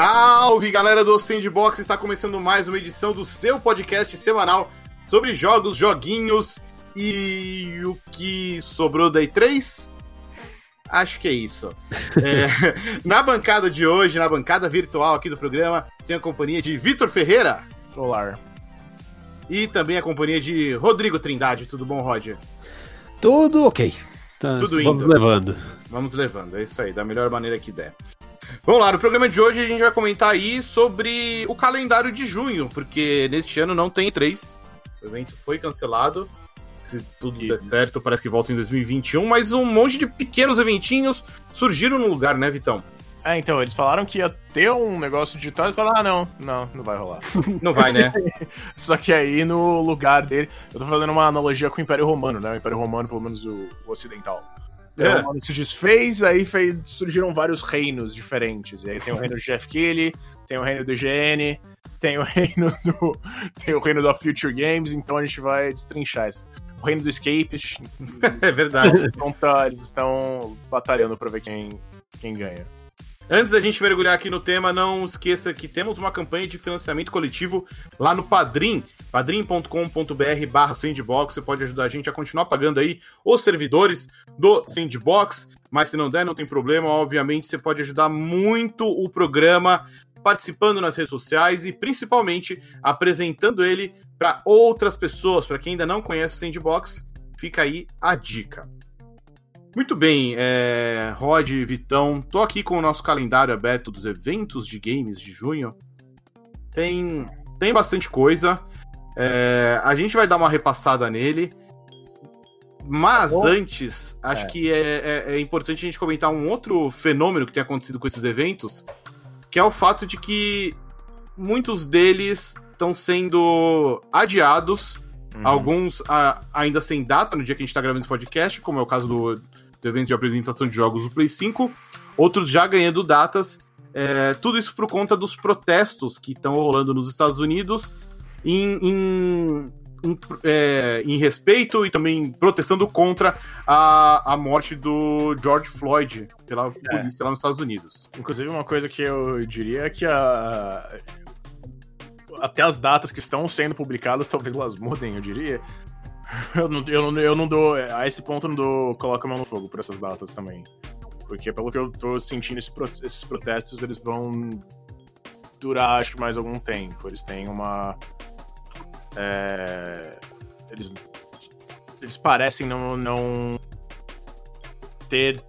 Salve galera do Sandbox! Está começando mais uma edição do seu podcast semanal sobre jogos, joguinhos e o que sobrou da E3? Acho que é isso. É, na bancada de hoje, na bancada virtual aqui do programa, tem a companhia de Vitor Ferreira. Olá. E também a companhia de Rodrigo Trindade. Tudo bom, Roger? Tudo ok. Tá, Tudo vamos indo. levando. Vamos levando, é isso aí, da melhor maneira que der. Vamos lá, no programa de hoje a gente vai comentar aí sobre o calendário de junho, porque neste ano não tem três. O evento foi cancelado. Se tudo der certo, parece que volta em 2021, mas um monte de pequenos eventinhos surgiram no lugar, né, Vitão? É, então, eles falaram que ia ter um negócio digital e falaram, ah, não, não, não vai rolar. Não vai, né? Só que aí no lugar dele, eu tô fazendo uma analogia com o Império Romano, né? O Império Romano, pelo menos o, o ocidental. O É. Romano se desfez, aí fez- surgiram vários reinos diferentes. E aí tem o reino de Jeff Keighley, tem o reino do IGN, tem o reino do. tem o reino da Future Games, então a gente vai destrinchar isso. O reino do Escapist. É verdade. Então tá, eles estão batalhando pra ver quem, quem ganha. Antes da gente mergulhar aqui no tema, não esqueça que temos uma campanha de financiamento coletivo lá no Padrim, padrim.com.br barra Sandbox. Você pode ajudar a gente a continuar pagando aí os servidores do Sandbox, mas se não der, não tem problema. Obviamente, você pode ajudar muito o programa participando nas redes sociais e principalmente apresentando ele para outras pessoas. Para quem ainda não conhece o Sandbox, fica aí a dica. Muito bem, é, Rod, Vitão, tô aqui com o nosso calendário aberto dos eventos de games de junho. Tem, tem bastante coisa. É, a gente vai dar uma repassada nele. Mas Bom, antes, acho é. que é, é- é importante a gente comentar um outro fenômeno que tem acontecido com esses eventos, que é o fato de que muitos deles estão sendo adiados Uhum. Alguns ah, ainda sem data no dia que a gente tá gravando esse podcast, como é o caso do, do evento de apresentação de jogos do Play 5. Outros já ganhando datas. É, tudo isso por conta dos protestos que estão rolando nos Estados Unidos em, em, em, é, em respeito e também protestando contra a, a morte do George Floyd pela polícia lá nos Estados Unidos. Inclusive, uma coisa que eu diria é que a... até as datas que estão sendo publicadas, talvez elas mudem, eu diria. Eu não, eu não, eu não dou. A esse ponto, eu não dou. Coloca a mão no fogo por essas datas também. Porque, pelo que eu tô sentindo, esses, pro- esses protestos eles vão durar, acho que mais algum tempo. Eles têm uma. é, eles, eles parecem não, não ter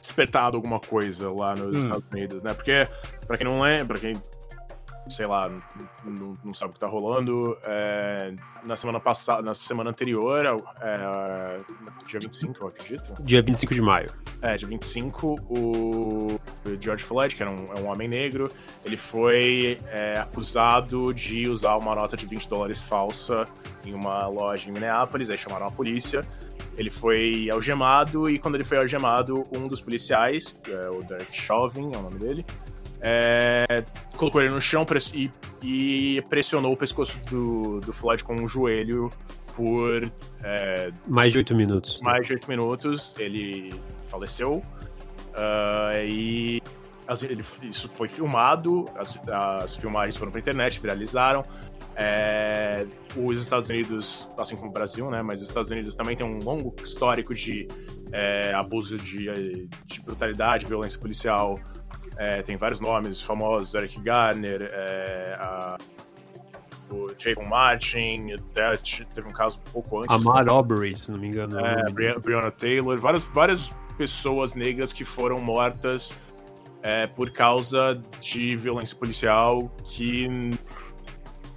despertado alguma coisa lá nos Hum. Estados Unidos, né? Porque, pra quem não lembra, pra quem, sei lá, não, não- sabe o que tá rolando, é, na semana passada, na semana anterior, é, dia 25, eu acredito. Dia 25 de maio. É, dia 25, o George Floyd, que era um, é um homem negro, ele foi é, acusado de usar uma nota de 20 dólares falsa em uma loja em Minneapolis, aí chamaram a polícia. Ele foi algemado e quando ele foi algemado, um dos policiais, é o Derek Chauvin, é o nome dele, é, colocou ele no chão press- e, e pressionou o pescoço do, do Floyd com um joelho por é, Mais de 8 minutos. mais de oito minutos, ele faleceu. ah, e ele- isso foi filmado, as, as filmagens foram pra internet, viralizaram. É, os Estados Unidos, assim como o Brasil, né? Mas os Estados Unidos também tem um longo histórico de é, abuso de, de brutalidade, violência policial. É, tem vários nomes famosos, Eric Garner, é, a- o Trayvon Martin, até teve um caso um pouco antes. Amar Aubrey, se não me engano. é É, Bri- Breonna Taylor, várias, várias pessoas negras que foram mortas é, por causa de violência policial que,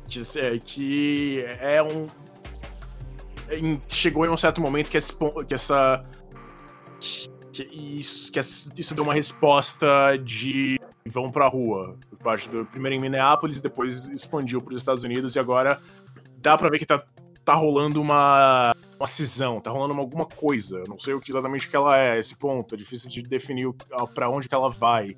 que, é, que é um. chegou em um certo momento que, esse, que essa. Que isso, que isso deu uma resposta de vão pra rua. Por parte do. Primeiro em Minneapolis, depois expandiu para os Estados Unidos e agora dá pra ver que tá, tá rolando uma, uma cisão, tá rolando uma- alguma coisa. Não sei o que exatamente que ela é, esse ponto. É difícil de definir o- a- pra onde que ela vai.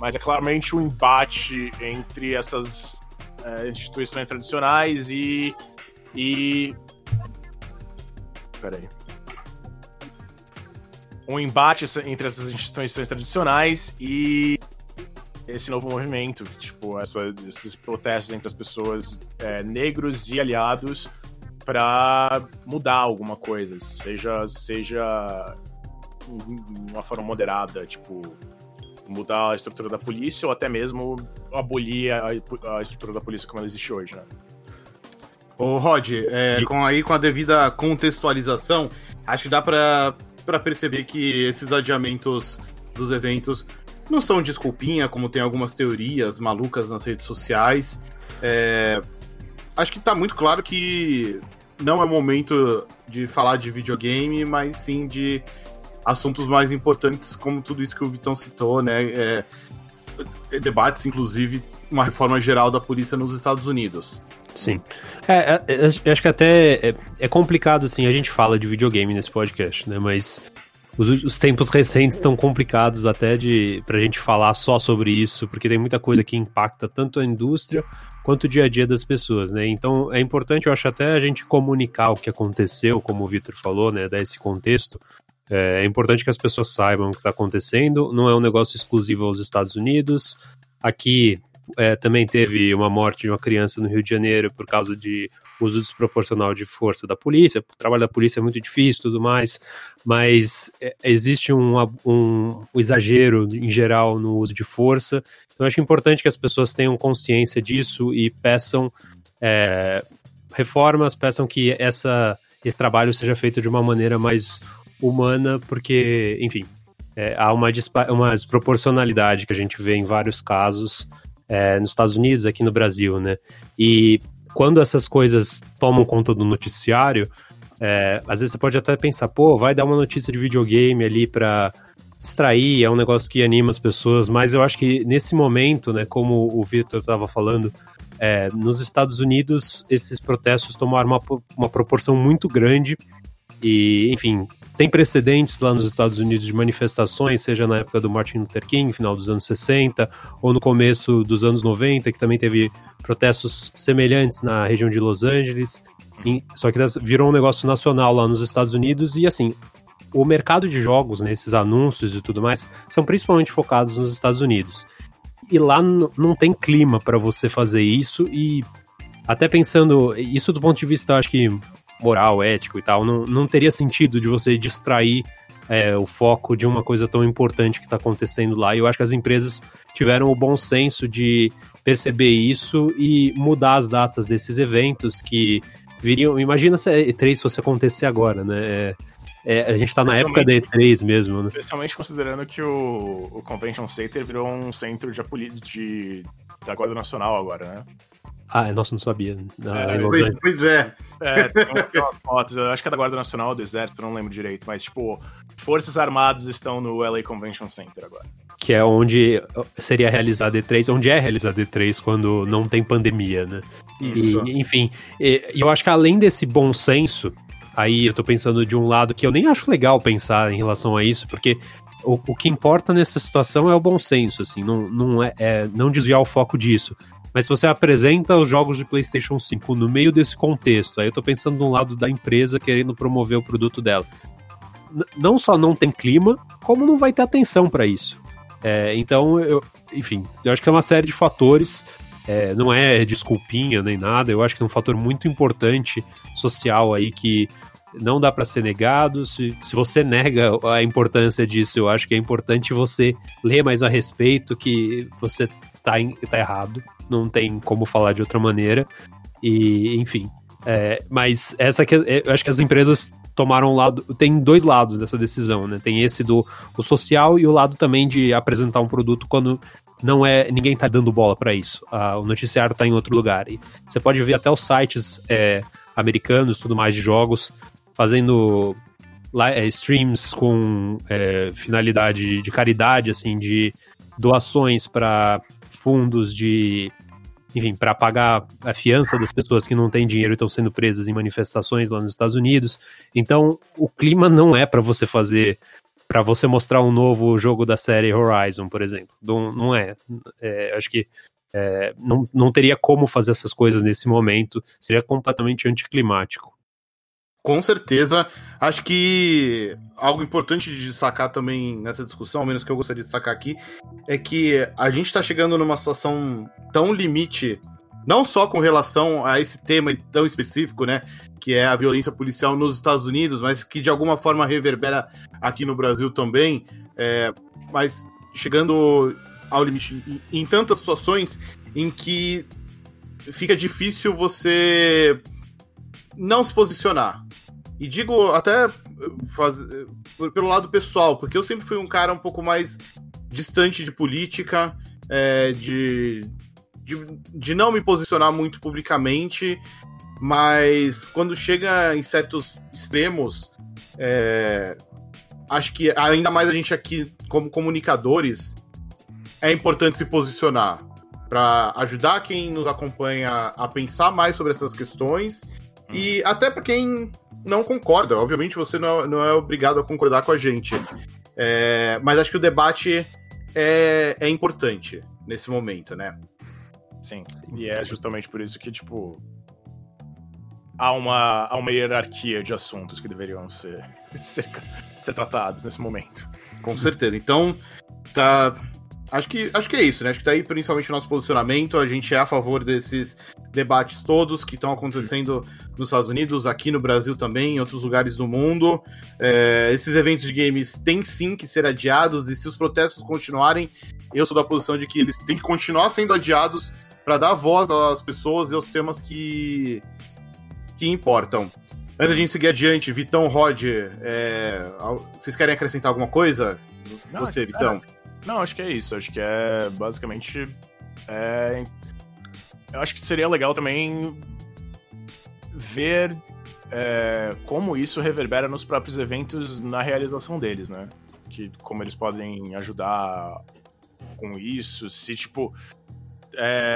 Mas é claramente um embate entre essas é, instituições tradicionais e. e. Peraí. Um embate entre essas instituições tradicionais e. esse novo movimento, tipo, essa, esses protestos entre as pessoas é, negros e aliados para mudar alguma coisa, seja seja uma forma moderada, tipo mudar a estrutura da polícia ou até mesmo abolir a, a estrutura da polícia como ela existe hoje, né? Ô Rod, é, com, aí com a devida contextualização, acho que dá para perceber que esses adiamentos dos eventos não são desculpinha, como tem algumas teorias malucas nas redes sociais. É, acho que tá muito claro que não é momento de falar de videogame, mas sim de assuntos mais importantes, como tudo isso que o Vitão citou, né? É, debates, inclusive, uma reforma geral da polícia nos Estados Unidos. Sim. É, é, é acho que até é, é, complicado, assim, a gente fala de videogame nesse podcast, né? Mas os, os tempos recentes estão complicados até de pra gente falar só sobre isso, porque tem muita coisa que impacta tanto a indústria quanto o dia a dia das pessoas, né? Então é importante, eu acho, até a gente comunicar o que aconteceu, como o Victor falou, né? Dar esse contexto. É, é importante que as pessoas saibam o que está acontecendo. Não é um negócio exclusivo aos Estados Unidos. Aqui é, também teve uma morte de uma criança no Rio de Janeiro por causa de uso desproporcional de força da polícia. O trabalho da polícia é muito difícil tudo mais, mas é, existe um, um, um exagero em geral no uso de força. Então, acho importante que as pessoas tenham consciência disso e peçam é, reformas, peçam que essa, esse trabalho seja feito de uma maneira mais humana, porque, enfim, é, há uma, uma desproporcionalidade que a gente vê em vários casos é, nos Estados Unidos, aqui no Brasil, né? E quando essas coisas tomam conta do noticiário, é, às vezes você pode até pensar, pô, vai dar uma notícia de videogame ali pra distrair, é um negócio que anima as pessoas, mas eu acho que nesse momento, né, como o Victor estava falando, é, nos Estados Unidos esses protestos tomaram uma, uma proporção muito grande e, enfim, tem precedentes lá nos Estados Unidos de manifestações, seja na época do Martin Luther King, final dos anos 60, ou no começo dos anos 90, que também teve protestos semelhantes na região de Los Angeles. Só que virou um negócio nacional lá nos Estados Unidos e, assim, o mercado de jogos, né, esses anúncios e tudo mais, são principalmente focados nos Estados Unidos. E lá não tem clima para você fazer isso e até pensando, isso do ponto de vista, acho que moral, ético e tal, não, não teria sentido de você distrair é, o foco de uma coisa tão importante que está acontecendo lá. E eu acho que as empresas tiveram o bom senso de perceber isso e mudar as datas desses eventos que viriam. Imagina se a E3 fosse acontecer agora, né? É, é, a gente está na época da E3 mesmo, né? Especialmente considerando que o, o Convention Center virou um centro de, de, da Guarda Nacional agora, né? Ah, nossa, não sabia. Ah, é, pois é. É, tem umas fotos, eu acho que é da Guarda Nacional do Exército, não lembro direito, mas, tipo, Forças Armadas estão no LA Convention Center agora. Que é onde seria realizado E3, onde é realizado E3 quando não tem pandemia, né? Isso. E, enfim, e, eu acho que além desse bom senso, aí eu tô pensando de um lado que eu nem acho legal pensar em relação a isso, porque o, o que importa nessa situação é o bom senso, assim, não, não, é, é não desviar o foco disso. Mas se você apresenta os jogos de PlayStation 5 no meio desse contexto, aí eu tô pensando no lado da empresa querendo promover o produto dela. N não só não tem clima, como não vai ter atenção para isso. É, então, eu, enfim, eu acho que é uma série de fatores. É, não é desculpinha nem nada, eu acho que é um fator muito importante social aí que não dá para ser negado. Se, se você nega a importância disso, eu acho que é importante você ler mais a respeito, que você tá, em, tá errado não tem como falar de outra maneira. E, enfim. É, mas essa que é, eu acho que as empresas tomaram um lado. Tem dois lados dessa decisão, né? Tem esse do o social e o lado também de apresentar um produto quando não é. ninguém tá dando bola para isso. Ah, o noticiário tá em outro lugar. E você pode ver até os sites é, americanos, tudo mais de jogos, fazendo é, streams com é, finalidade de caridade, assim, de doações para fundos de. Enfim, para pagar a fiança das pessoas que não têm dinheiro e estão sendo presas em manifestações lá nos Estados Unidos. Então, o clima não é para você fazer para você mostrar um novo jogo da série Horizon, por exemplo. Não, não é. é. Acho que é, não, não teria como fazer essas coisas nesse momento. Seria completamente anticlimático. Com certeza. Acho que algo importante de destacar também nessa discussão, ao menos que eu gostaria de destacar aqui, é que a gente está chegando numa situação tão limite, não só com relação a esse tema tão específico, né, que é a violência policial nos Estados Unidos, mas que de alguma forma reverbera aqui no Brasil também, é, mas chegando ao limite em, em tantas situações em que fica difícil você não se posicionar. E digo até faz, pelo lado pessoal, porque eu sempre fui um cara um pouco mais distante de política, é, de, de, de não me posicionar muito publicamente, mas quando chega em certos extremos, é, acho que ainda mais a gente aqui, como comunicadores, é importante se posicionar para ajudar quem nos acompanha a pensar mais sobre essas questões e até para quem não concorda. Obviamente você não é, não é obrigado a concordar com a gente. É, mas acho que o debate é, é importante nesse momento, né? Sim. E é justamente por isso que, tipo, há uma, há uma hierarquia de assuntos que deveriam ser, ser, ser tratados nesse momento. Com certeza. Então, tá. Acho que, acho que é isso, né? Acho que tá aí principalmente o nosso posicionamento. A gente é a favor desses debates todos que estão acontecendo nos Estados Unidos, aqui no Brasil também, em outros lugares do mundo. É, esses eventos de games têm sim que ser adiados, e se os protestos continuarem, eu sou da posição de que eles têm que continuar sendo adiados para dar voz às pessoas e aos temas que, que importam. Antes da gente seguir adiante, Vitão, Rod, é, vocês querem acrescentar alguma coisa? Não, Você, Vitão. Não, acho que é isso. Acho que é basicamente. É, eu acho que seria legal também ver é, como isso reverbera nos próprios eventos na realização deles, né? Que como eles podem ajudar com isso, se tipo é,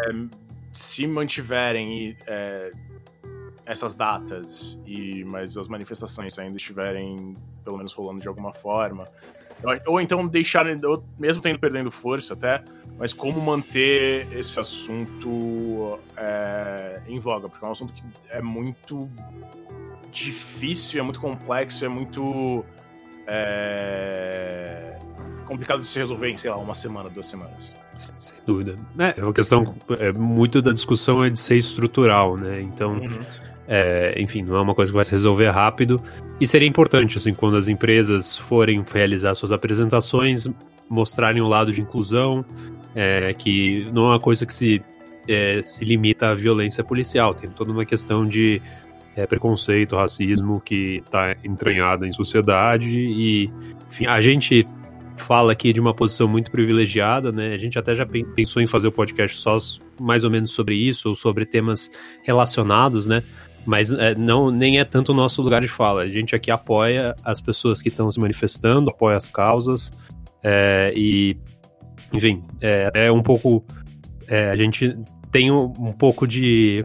se mantiverem é, essas datas e mas as manifestações ainda estiverem pelo menos rolando de alguma forma, ou então deixar, mesmo tendo perdendo força até, mas como manter esse assunto é, em voga, porque é um assunto que é muito difícil, é muito complexo, é muito é, complicado de se resolver em, sei lá, uma semana, duas semanas. Sem dúvida. É, é uma questão. É, muito da discussão é de ser estrutural, né? Então. Uhum é, enfim, não é uma coisa que vai se resolver rápido. E seria importante, assim, quando as empresas forem realizar suas apresentações, mostrarem o lado de inclusão, é, que não é uma coisa que se, é, se limita à violência policial, tem toda uma questão de é, preconceito, racismo que está entranhada em sociedade e, enfim, a gente fala aqui de uma posição muito privilegiada, né? A gente até já pensou em fazer o podcast só mais ou menos sobre isso, ou sobre temas relacionados, né? Mas é, não, nem é tanto o nosso lugar de fala. A gente aqui apoia as pessoas que estão se manifestando, apoia as causas é, e, enfim, é, é um pouco. É, a gente tem um, um pouco de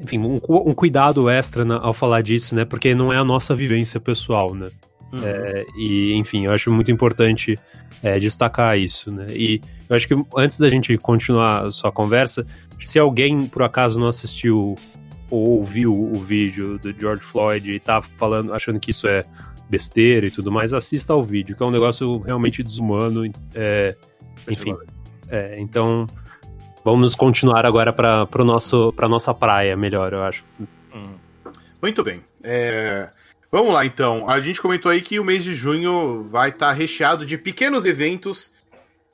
enfim, um, um, cuidado extra na, ao falar disso, né? Porque não é a nossa vivência pessoal, né? Uhum. É, e, enfim, eu acho muito importante é, destacar isso, né? E eu acho que antes da gente continuar a sua conversa, se alguém por acaso não assistiu ou ouviu o vídeo do George Floyd e tá falando, achando que isso é besteira e tudo mais, assista ao vídeo, que é um negócio realmente desumano. É, enfim. É, então, vamos continuar agora para a nossa praia melhor, eu acho. Hum. Muito bem. É, vamos lá, então. A gente comentou aí que o mês de junho vai estar tá recheado de pequenos eventos,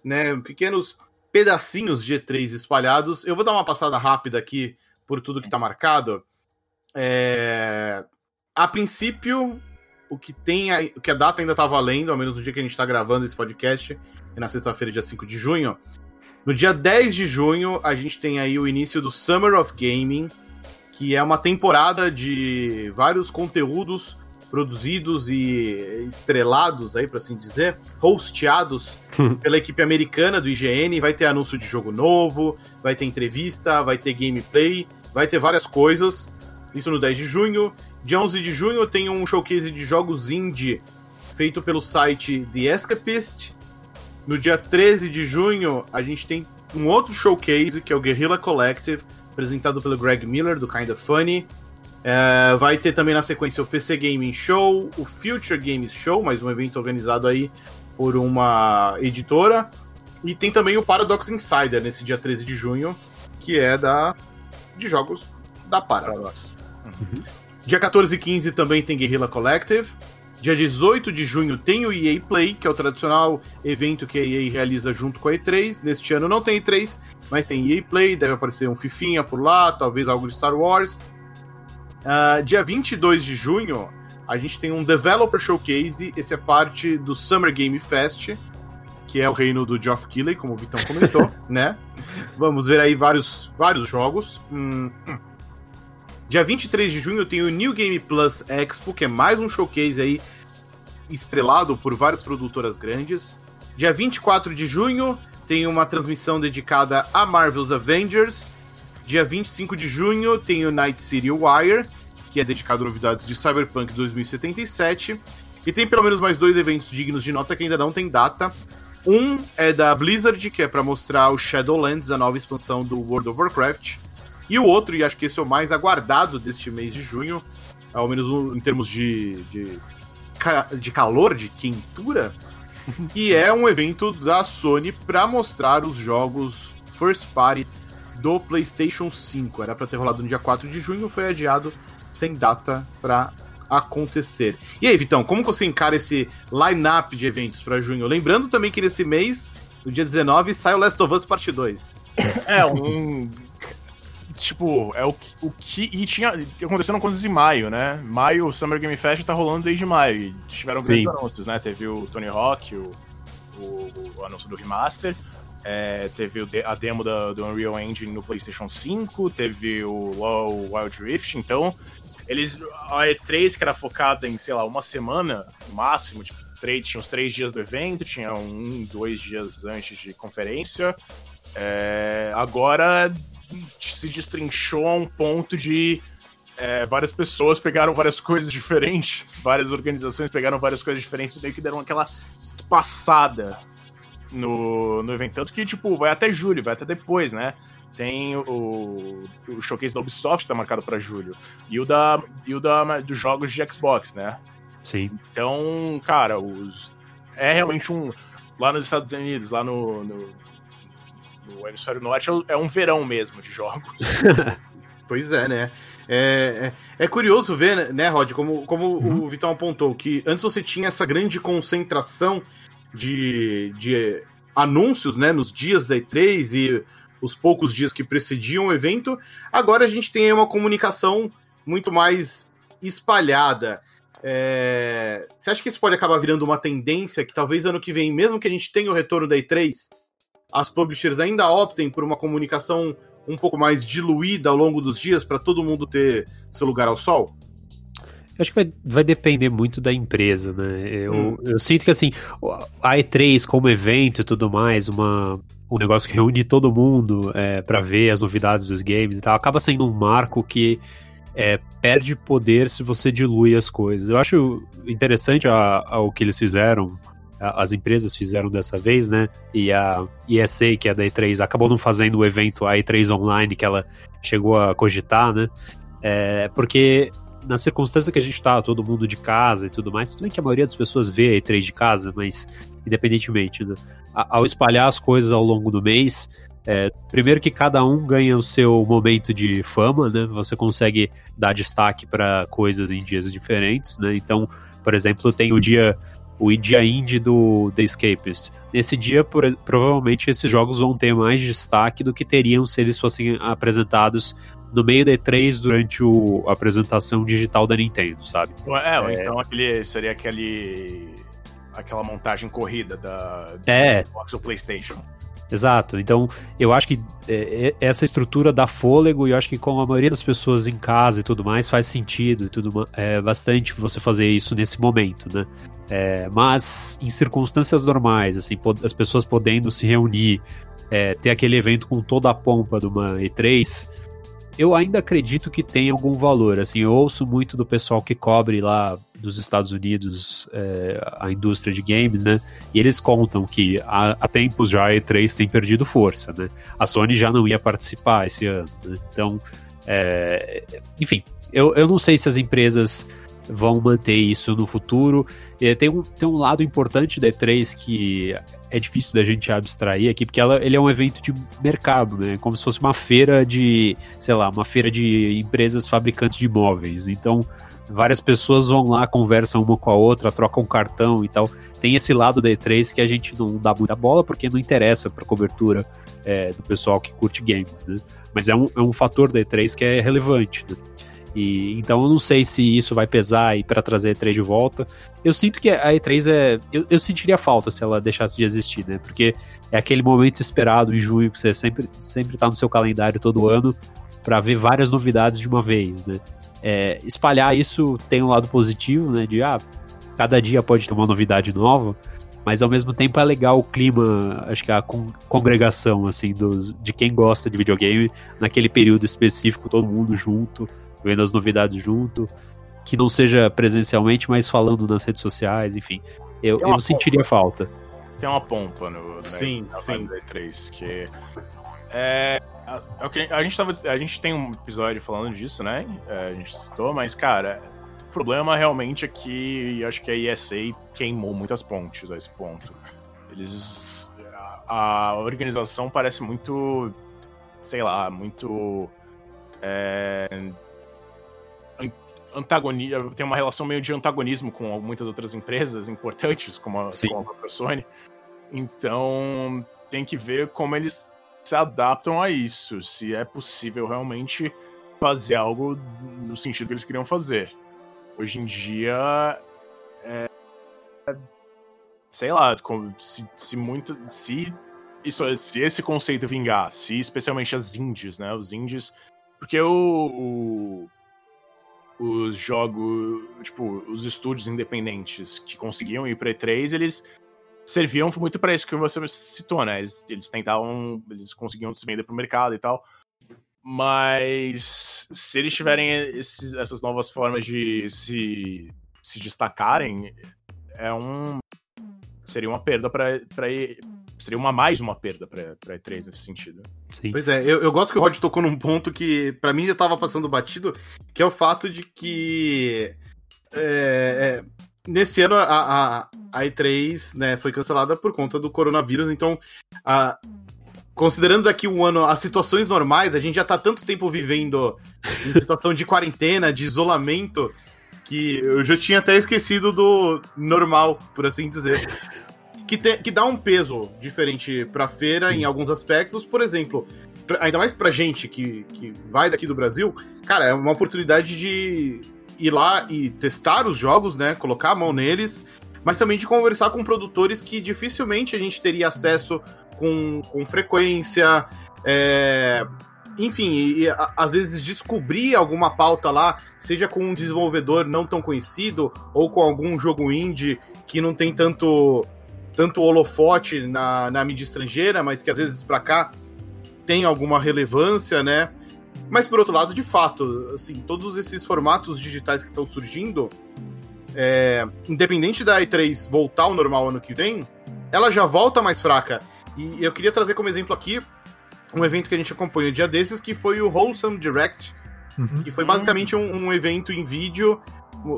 né? Pequenos pedacinhos de E3 espalhados. Eu vou dar uma passada rápida aqui por tudo que está marcado. É... A princípio, o que tem a, o que a data ainda está valendo, ao menos no dia que a gente está gravando esse podcast, é na sexta-feira, dia 5 de junho. No dia 10 de junho, a gente tem aí o início do Summer of Gaming, que é uma temporada de vários conteúdos produzidos e estrelados aí, para assim dizer, hosteados pela equipe americana do IGN. Vai ter anúncio de jogo novo, vai ter entrevista, vai ter gameplay, vai ter várias coisas. Isso no 10 de junho. Dia 11 de junho tem um showcase de jogos indie feito pelo site The Escapist. No dia 13 de junho, a gente tem um outro showcase, que é o Guerrilla Collective, apresentado pelo Greg Miller, do Kinda Funny. É, vai ter também na sequência o PC Gaming Show, o Future Games Show, mais um evento organizado aí por uma editora. E tem também o Paradox Insider nesse dia 13 de junho, que é da de jogos da Paradox. Uhum. Dia 14 e 15 também tem Guerrilla Collective. Dia 18 de junho tem o EA Play, que é o tradicional evento que a EA realiza junto com a E3. Neste ano não tem E3, mas tem EA Play, deve aparecer um Fifinha por lá, talvez algo de Star Wars. Uh, dia 22 de junho, a gente tem um Developer Showcase, esse é parte do Summer Game Fest, que é o reino do Geoff Keighley, como o Vitão comentou, né? Vamos ver aí vários, vários jogos. Hum, hum. Dia 23 de junho tem o New Game Plus Expo, que é mais um showcase aí estrelado por várias produtoras grandes. Dia 24 de junho tem uma transmissão dedicada a Marvel's Avengers. Dia 25 de junho tem o Night City Wire, que é dedicado a novidades de Cyberpunk 2077. E tem pelo menos mais dois eventos dignos de nota que ainda não tem data. Um é da Blizzard, que é para mostrar o Shadowlands, a nova expansão do World of Warcraft. E o outro, e acho que esse é o mais aguardado deste mês de junho, ao menos em termos de, de, de calor, de quentura, e é um evento da Sony para mostrar os jogos First Party do PlayStation 5. Era para ter rolado no dia 4 de junho, foi adiado sem data para acontecer. E aí, Vitão, como você encara esse line-up de eventos para junho? Lembrando também que nesse mês, no dia 19, sai o Last of Us Parte 2. É, um. tipo, é o, o que. E tinha. Acontecendo coisas em maio, né? Maio, o Summer Game Fest tá rolando desde maio. E tiveram grandes anúncios, né? Teve o Tony Hawk, o, o, o anúncio do remaster. É, teve a demo da, do Unreal Engine no PlayStation 5, teve o LoL Wild Rift, então eles a E3 que era focada em, sei lá, uma semana no máximo, tipo, três, tinha uns três dias do evento, tinha um, dois dias antes de conferência. É, agora se destrinchou a um ponto de é, várias pessoas pegaram várias coisas diferentes, várias organizações pegaram várias coisas diferentes e meio que deram aquela passada no, no evento. Tanto que, tipo, vai até julho, vai até depois, né? Tem o, o showcase da Ubisoft tá marcado para julho. E o da e o da dos jogos de Xbox, né? Sim. Então, cara, os é realmente um lá nos Estados Unidos, lá no, no, no Hemisfério Norte é, é um verão mesmo de jogos. Pois é, né? É, é, é, curioso ver, né, Rod, como, como uhum. o Vitão apontou, que antes você tinha essa grande concentração de, de anúncios, né, nos dias da E3 e os poucos dias que precediam o evento, agora a gente tem uma comunicação muito mais espalhada. É... Você acha que isso pode acabar virando uma tendência que talvez ano que vem, mesmo que a gente tenha o retorno da E3, as publishers ainda optem por uma comunicação um pouco mais diluída ao longo dos dias para todo mundo ter seu lugar ao sol? Eu acho que vai, vai depender muito da empresa, né? Eu, hum. eu sinto que, assim, a E3 como evento e tudo mais, uma, um negócio que reúne todo mundo é, para ver as novidades dos games e tal, acaba sendo um marco que é, perde poder se você dilui as coisas. Eu acho interessante a, a, o que eles fizeram, a, as empresas fizeram dessa vez, né? E a ESA, que é da E3, acabou não fazendo o evento, a E3 Online, que ela chegou a cogitar, né? É, porque na circunstância que a gente tá, todo mundo de casa e tudo mais, tudo bem que a maioria das pessoas vê a E3 de casa, mas independentemente, né? ao espalhar as coisas ao longo do mês, é, primeiro que cada um ganha o seu momento de fama, né? Você consegue dar destaque para coisas em dias diferentes, né? Então, por exemplo, tem o dia o dia indie do The Escapist. Nesse dia, por, provavelmente esses jogos vão ter mais destaque do que teriam se eles fossem apresentados no meio da E3 durante o, a apresentação digital da Nintendo, sabe? É, ou é... então aquele, seria aquele aquela montagem corrida da é. Xbox ou PlayStation. Exato. Então, eu acho que é, é, essa estrutura dá fôlego e eu acho que com a maioria das pessoas em casa e tudo mais faz sentido e tudo é bastante você fazer isso nesse momento, né? É, mas em circunstâncias normais, assim, as pessoas podendo se reunir, é, ter aquele evento com toda a pompa de uma E3, eu ainda acredito que tem algum valor. Assim, eu ouço muito do pessoal que cobre lá dos Estados Unidos é, a indústria de games, né? E eles contam que há, há, tempos já a E3 tem perdido força, né? A Sony já não ia participar esse ano, né? Então, É, enfim, eu, eu não sei se as empresas vão manter isso no futuro. E tem, um, tem um lado importante da E3 que é difícil da gente abstrair aqui, porque ela, ele é um evento de mercado, né? Como se fosse uma feira de, sei lá, uma feira de empresas fabricantes de imóveis. Então, várias pessoas vão lá, conversam uma com a outra, trocam cartão e tal. Tem esse lado da E3 que a gente não dá muita bola porque não interessa para cobertura é, do pessoal que curte games, né? Mas é um, é um fator da E3 que é relevante, né? E, então eu não sei se isso vai pesar para trazer a E3 de volta. Eu sinto que a E3 é. Eu, eu, sentiria falta se ela deixasse de existir, né? Porque é aquele momento esperado em junho que você sempre, sempre tá no seu calendário todo ano para ver várias novidades de uma vez, né? É, espalhar isso tem um lado positivo, né? De ah, cada dia pode ter uma novidade nova, mas ao mesmo tempo é legal o clima, acho que a con congregação, assim, dos, de quem gosta de videogame naquele período específico, todo mundo junto vendo as novidades junto, que não seja presencialmente, mas falando nas redes sociais, enfim. Eu, eu sentiria falta. Tem uma pompa no, sim, na sim. 3 que é, é a, gente tava, a gente tem um episódio falando disso, né? É, a gente citou, mas cara, o problema realmente é que acho que a ESA queimou muitas pontes a esse ponto. Eles a, a organização parece muito sei lá, muito é, antagonismo, tem uma relação meio de antagonismo com muitas outras empresas importantes, como a, como a Sony. Então, tem que ver como eles se adaptam a isso, se é possível realmente fazer algo no sentido que eles queriam fazer. Hoje em dia, é, sei lá, se, se muito, se isso, se esse conceito vingar, se especialmente as indies, né, os indies, porque o, o os jogos, tipo, os estúdios independentes que conseguiam ir para E3, eles serviam muito para isso que você citou, né? Eles, eles tentavam, eles conseguiam se vender pro mercado e tal. Mas se eles tiverem esses, essas novas formas de se, se destacarem, é um seria uma perda para seria uma mais uma perda para E3 nesse sentido. Sim. Pois é, eu, eu gosto que o Rod tocou num ponto que para mim já tava passando batido, que é o fato de que é, é, nesse ano a, a, a, E3 né, foi cancelada por conta do coronavírus, então a, considerando daqui um ano as situações normais, a gente já tá tanto tempo vivendo em situação de quarentena, de isolamento, que eu já tinha até esquecido do normal, por assim dizer que, te, que dá um peso diferente pra feira Sim. em alguns aspectos. Por exemplo, pra, ainda mais pra gente que, que vai daqui do Brasil, cara, é uma oportunidade de ir lá e testar os jogos, né? Colocar a mão neles, mas também de conversar com produtores que dificilmente a gente teria acesso com, com frequência. É, enfim, e, a, às vezes descobrir alguma pauta lá, seja com um desenvolvedor não tão conhecido ou com algum jogo indie que não tem tanto tanto holofote na, na mídia estrangeira, mas que às vezes para cá tem alguma relevância, né? Mas por outro lado, de fato, assim, todos esses formatos digitais que estão surgindo, é, independente da E3 voltar ao normal ano que vem, ela já volta mais fraca. E eu queria trazer como exemplo aqui um evento que a gente acompanhou um dia desses, que foi o Wholesome Direct, uhum. que foi basicamente um, um evento em vídeo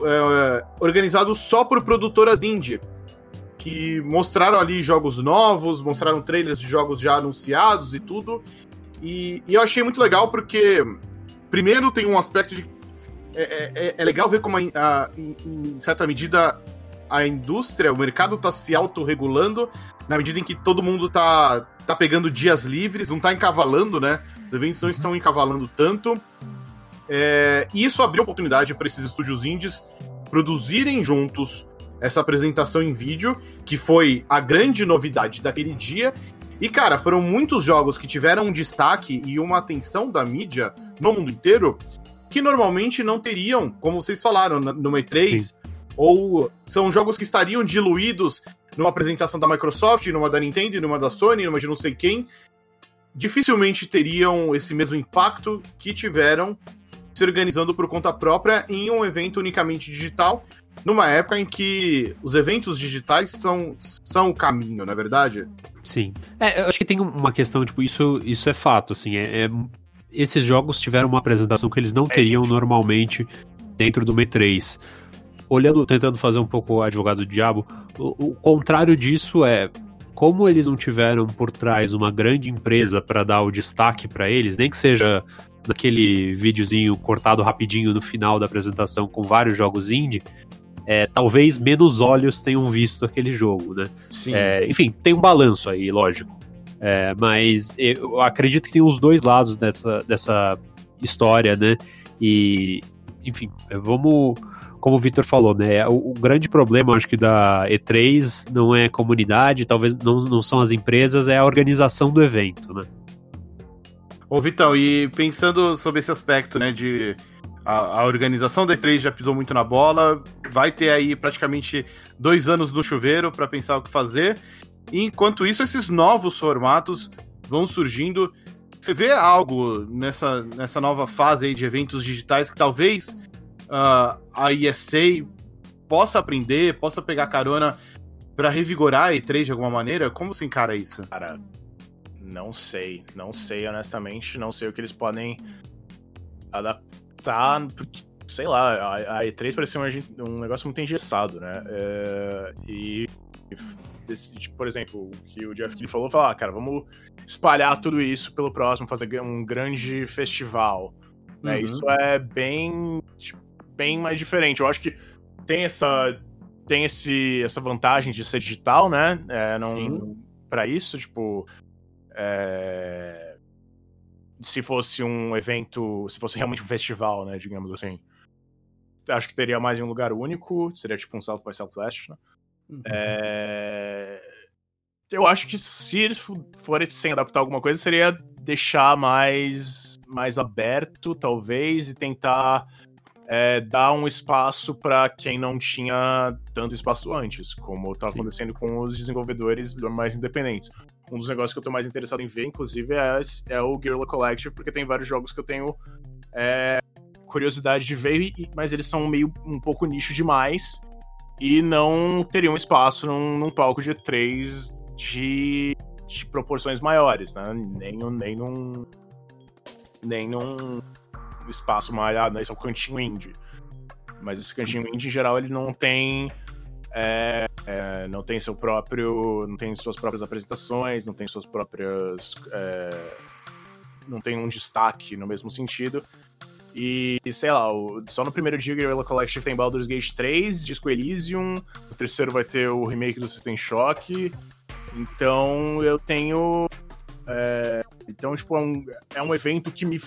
é, organizado só por produtoras indie que mostraram ali jogos novos, mostraram trailers de jogos já anunciados e tudo. E, e eu achei muito legal porque, primeiro, tem um aspecto de. É, é, é, é legal ver como, a, a, em, em certa medida, a indústria, o mercado está se autorregulando na medida em que todo mundo está tá pegando dias livres, não está encavalando, né? Os eventos não estão encavalando tanto. É, e isso abriu oportunidade para esses estúdios indies produzirem juntos essa apresentação em vídeo, que foi a grande novidade daquele dia. E, cara, foram muitos jogos que tiveram um destaque e uma atenção da mídia no mundo inteiro que normalmente não teriam, como vocês falaram, no E3, Sim. ou são jogos que estariam diluídos numa apresentação da Microsoft, numa da Nintendo, numa da Sony, numa de não sei quem, dificilmente teriam esse mesmo impacto que tiveram se organizando por conta própria em um evento unicamente digital, numa época em que os eventos digitais são, são o caminho, não é verdade? Sim. É, eu acho que tem uma questão, tipo, isso, isso é fato, assim, é, é esses jogos tiveram uma apresentação que eles não teriam normalmente dentro do M3. Olhando, tentando fazer um pouco o advogado do diabo, o, o contrário disso é como eles não tiveram por trás uma grande empresa para dar o destaque para eles, nem que seja naquele videozinho cortado rapidinho no final da apresentação com vários jogos indie, é, talvez menos olhos tenham visto aquele jogo, né? É, enfim, tem um balanço aí, lógico. É, mas eu acredito que tem os dois lados dessa, dessa história, né? E, enfim, vamos. Como o Victor falou, né? O, o, grande problema, acho que, da E3 não é comunidade, talvez não, não são as empresas, é a organização do evento, né? Ô, Vitão, e pensando sobre esse aspecto, né, de a, a, organização da E3 já pisou muito na bola, vai ter aí praticamente dois anos no chuveiro para pensar o que fazer. E enquanto isso, esses novos formatos vão surgindo. Você vê algo nessa, nessa nova fase aí de eventos digitais que talvez uh, a ESA possa aprender, possa pegar carona para revigorar a E3 de alguma maneira? Como você encara isso? Cara, não sei. Não sei, honestamente. Não sei o que eles podem adaptar. Porque, sei lá, a, a E3 parecia um, um, negócio muito engessado, né? É, e, e, por exemplo, o que o Jeff Keighley falou, falar, ah, cara, vamos espalhar tudo isso pelo próximo, fazer um grande festival. Né? Uhum. Isso é bem, tipo, bem mais diferente. Eu acho que tem essa tem esse, essa vantagem de ser digital, né? É, não para isso, tipo, é, se fosse um evento, se fosse realmente um festival, né, digamos assim. Acho que teria mais em um lugar único, seria tipo um South by Southwest, né? Uhum. É... Eu acho que se eles forem sem adaptar alguma coisa, seria deixar mais, mais aberto, talvez, e tentar é, dar um espaço para quem não tinha tanto espaço antes, como estava acontecendo com os desenvolvedores mais independentes um dos negócios que eu tô mais interessado em ver, inclusive, é, é o Guerrilla Collective, porque tem vários jogos que eu tenho é, curiosidade de ver, mas eles são meio um pouco nicho demais e não teriam espaço num, num palco de E3 de, de proporções maiores, né? Nem, nem num. Nem num espaço ah, né? Esse é um cantinho indie. Mas esse cantinho indie, em geral, ele não tem é, é, não tem seu próprio. não tem suas próprias apresentações, não tem suas próprias. É, não tem um destaque no mesmo sentido. E, sei lá, só no primeiro dia o Guerrilla Collective tem Baldur's Gate 3, Disco Elysium, o terceiro vai ter o remake do System Shock. Então eu tenho. É, então, tipo, é um, é um evento que me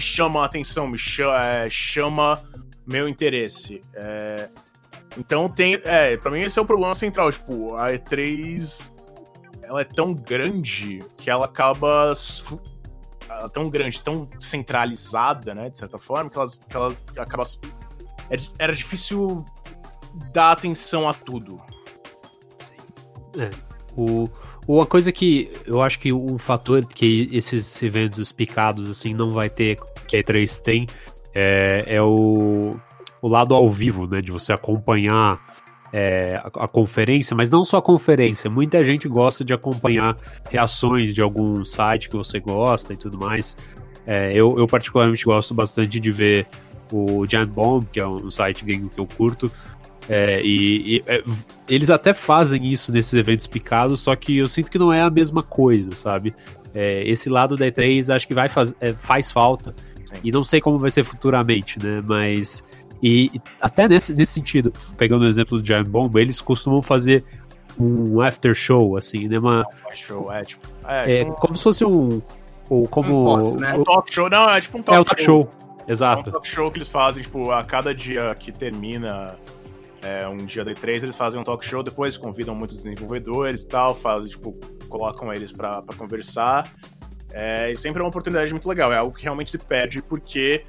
chama a atenção, me chama, é, chama meu interesse. É, então tem. É, pra mim esse é o problema central. Tipo, a E3 ela é tão grande que ela acaba. Ela é tão grande, tão centralizada, né? De certa forma, que ela, que ela acaba. É era difícil dar atenção a tudo. É. O, uma coisa que eu acho que um fator que esses eventos picados assim não vai ter, que a E3 tem, é, é o o lado ao vivo, né? De você acompanhar é, a, a, conferência, mas não só a conferência. Muita gente gosta de acompanhar reações de algum site que você gosta e tudo mais. É, eu, eu, particularmente gosto bastante de ver o Giant Bomb, que é um site gringo que eu curto. É, e, e é, eles até fazem isso nesses eventos picados, só que eu sinto que não é a mesma coisa, sabe? É, esse lado da E3 acho que vai faz, é, faz falta. Sim. E não sei como vai ser futuramente, né? Mas e, e até nesse, nesse sentido, pegando o exemplo do Giant Bomb, eles costumam fazer um after show, assim, né? Uma, show, é, tipo, é, é tipo como se fosse um. Ou como. Um, post, né? um talk show, não, é tipo um talk, é, um talk show. show. Exato. É um talk show que eles fazem, tipo, a cada dia que termina é, um dia da E3, eles fazem um talk show, depois convidam muitos desenvolvedores e tal, fazem, tipo, colocam eles pra, pra conversar. É, e sempre é uma oportunidade muito legal, é algo que realmente se perde, porque,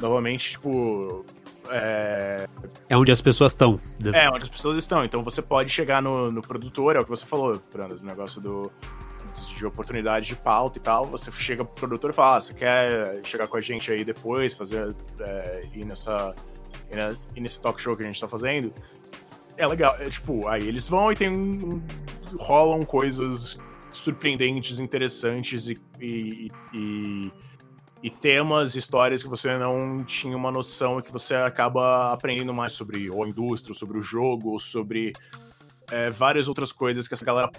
novamente, tipo, é... é onde as pessoas estão. Né? É, onde as pessoas estão. Então você pode chegar no, no produtor, é o que você falou, Brandas, o negócio do, de oportunidade de pauta e tal. Você chega pro produtor e fala: ah, você quer chegar com a gente aí depois, fazer. É, ir, nessa, na, ir nesse talk show que a gente tá fazendo? É legal. É, tipo, aí eles vão e tem. rolam coisas surpreendentes, interessantes e, e, e e temas, histórias que você não tinha uma noção e que você acaba aprendendo mais sobre ou a indústria, sobre o jogo, ou sobre é, várias outras coisas que essa galera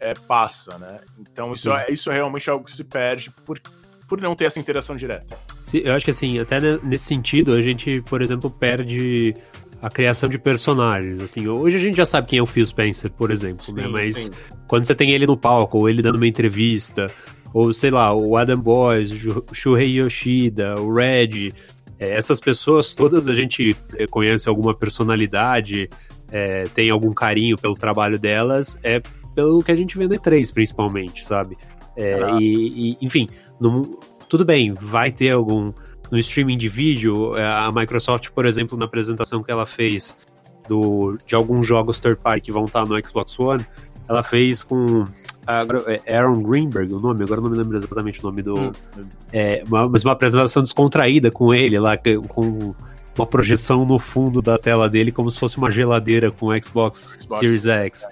é, passa, né? Então isso, é, isso é realmente algo que se perde por, por não ter essa interação direta. Sim, eu acho que assim, até nesse sentido, a gente, por exemplo, perde a criação de personagens. Assim, hoje a gente já sabe quem é o Phil Spencer, por exemplo, né? sim, né? Mas sim. quando você tem ele no palco, ou ele dando uma entrevista, ou sei lá, o Adam Boys, o Shuhei Yoshida, o Red, é, essas pessoas todas a gente é, conhece alguma personalidade, é, tem algum carinho pelo trabalho delas, é pelo que a gente vê no E3, principalmente, sabe? É, e, e, enfim, tudo bem, vai ter algum. No streaming de vídeo, é, a Microsoft, por exemplo, na apresentação que ela fez do, de alguns jogos third party que vão estar no Xbox One, ela fez com é Aaron Greenberg, o nome, agora não me lembro exatamente o nome do. Hum. É, uma, mas uma apresentação descontraída com ele lá, com uma projeção no fundo da tela dele, como se fosse uma geladeira com Xbox, Xbox Series X.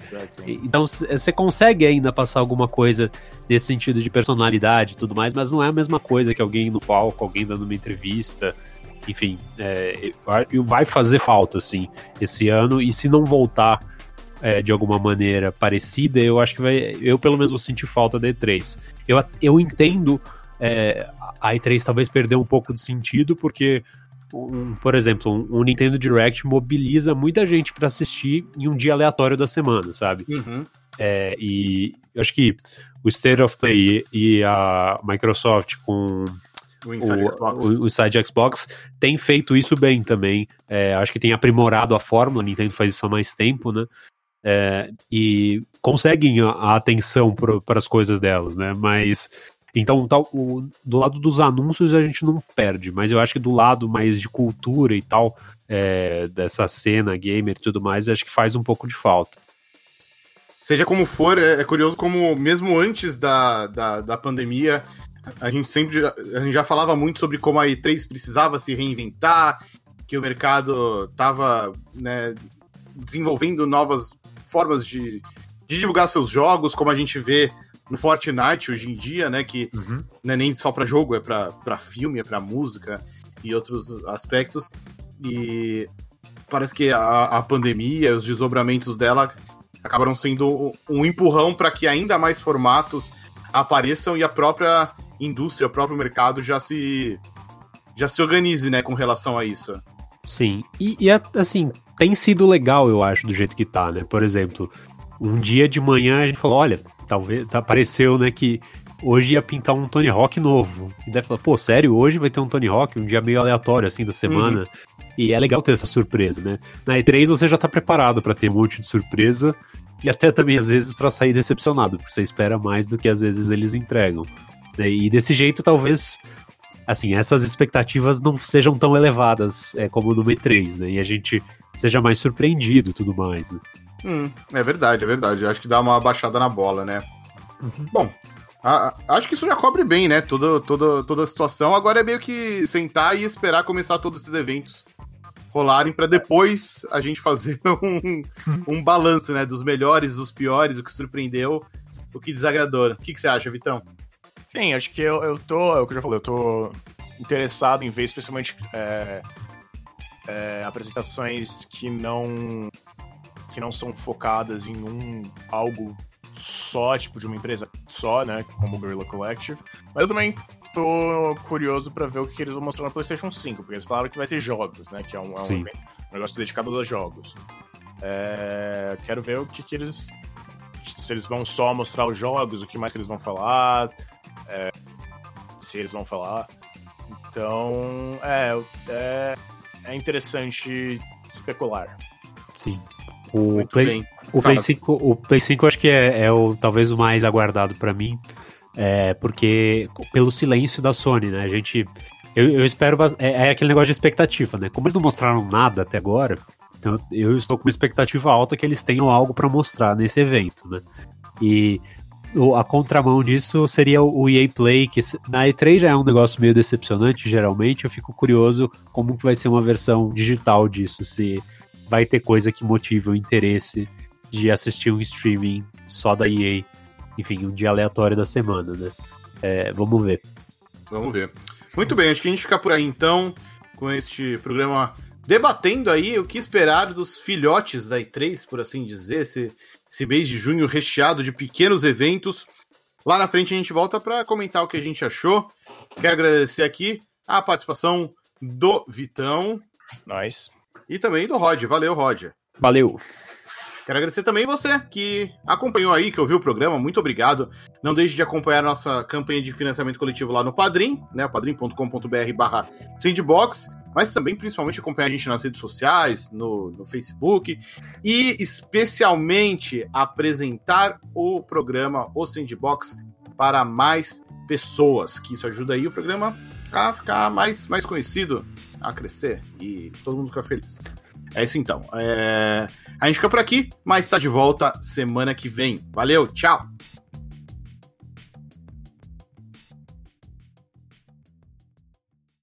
Então você consegue ainda passar alguma coisa nesse sentido de personalidade e tudo mais, mas não é a mesma coisa que alguém no palco, alguém dando uma entrevista. Enfim, é, vai fazer falta, assim, esse ano, e se não voltar é, de alguma maneira parecida, eu acho que vai. Eu, pelo menos, vou sentir falta da E3. Eu, eu entendo é, a E3 talvez perder um pouco de sentido, porque, um, por exemplo, um, um, Nintendo Direct mobiliza muita gente para assistir em um dia aleatório da semana, sabe? Uhum. É, e acho que o State of Play e a Microsoft com o Inside, o, Xbox. O, o Inside Xbox tem feito isso bem também. É, acho que tem aprimorado a fórmula, a Nintendo faz isso há mais tempo, né? é, e conseguem a, a atenção para as coisas delas, né? Mas então, tal, o, do lado dos anúncios a gente não perde, mas eu acho que do lado mais de cultura e tal, é, dessa cena gamer e tudo mais, acho que faz um pouco de falta. Seja como for, é, é curioso como mesmo antes da, da, da, pandemia, a gente sempre a gente já falava muito sobre como a E3 precisava se reinventar, que o mercado estava né, desenvolvendo novas formas de, de divulgar seus jogos, como a gente vê no Fortnite hoje em dia, né? Que uhum. não é nem só para jogo, é para filme, é para música e outros aspectos. E parece que a, a pandemia, os desdobramentos dela acabaram sendo um empurrão para que ainda mais formatos apareçam e a própria indústria, o próprio mercado já se já se organize, né, com relação a isso. Sim, e, e assim, tem sido legal, eu acho, do jeito que tá, né? Por exemplo, um dia de manhã a gente falou, olha, talvez apareceu, né, que hoje ia pintar um Tony Hawk novo. E deve falar, pô, sério, hoje vai ter um Tony Hawk, um dia meio aleatório, assim, da semana. Uhum. E é legal ter essa surpresa, né? Na E3 você já tá preparado para ter um monte de surpresa e até também, às vezes, para sair decepcionado, porque você espera mais do que às vezes eles entregam. Né? E desse jeito, talvez assim, essas expectativas não sejam tão elevadas é, como no E3, né? E a gente seja mais surpreendido e tudo mais. Né? Hum, é verdade, é verdade. acho que dá uma baixada na bola, né? Uhum. Bom, a, a, acho que isso já cobre bem, né? Toda, toda, toda a situação. Agora é meio que sentar e esperar começar todos esses eventos rolarem para depois a gente fazer um, um balanço, né? Dos melhores, dos piores, o que surpreendeu, o que desagradou. O que, que você acha, Vitão? Sim, acho que eu, eu tô, é o que eu já falei, eu tô interessado em ver especialmente é, é, apresentações que não que não são focadas em um algo só, tipo, de uma empresa só, né, como o Guerrilla Collective. Mas eu também tô curioso para ver o que eles vão mostrar no PlayStation 5, porque eles falaram que vai ter jogos, né, que é um, é um negócio dedicado a jogos. É, quero ver o que, que eles se eles vão só mostrar os jogos, o que mais que eles vão falar, é, se eles vão falar. Então, é, é, é interessante especular. Sim. O Play, o, Play 5, o Play 5 acho que é, é o, talvez o mais aguardado para mim, é, porque pelo silêncio da Sony, né? A gente. Eu, eu espero. É, é, aquele negócio de expectativa, né? Como eles não mostraram nada até agora, então eu estou com uma expectativa alta que eles tenham algo para mostrar nesse evento, né? E a contramão disso seria o EA Play, que na E3 já é um negócio meio decepcionante, geralmente. Eu fico curioso como que vai ser uma versão digital disso, se vai ter coisa que motive o interesse de assistir um streaming só da EA, enfim, um dia aleatório da semana, né? É, vamos ver. Vamos ver. Muito bem, acho que a gente fica por aí então, com este programa debatendo aí o que esperar dos filhotes da E3, por assim dizer, esse, esse mês de junho recheado de pequenos eventos. Lá na frente a gente volta para comentar o que a gente achou. Quero agradecer aqui a participação do Vitão. Nós. E também do Rod. Valeu, Rod. Valeu. Quero agradecer também você que acompanhou aí, que ouviu o programa. Muito obrigado. Não deixe de acompanhar a nossa campanha de financiamento coletivo lá no Padrim, né? padrim.com.br barra sandbox. Mas também, principalmente, acompanhar a gente nas redes sociais, no, no Facebook. E, especialmente, apresentar o programa O Sandbox para mais pessoas. Que isso ajuda aí o programa a ficar mais, mais conhecido, a crescer. E todo mundo fica feliz. É isso então. É... A gente fica por aqui, mas está de volta semana que vem. Valeu, tchau!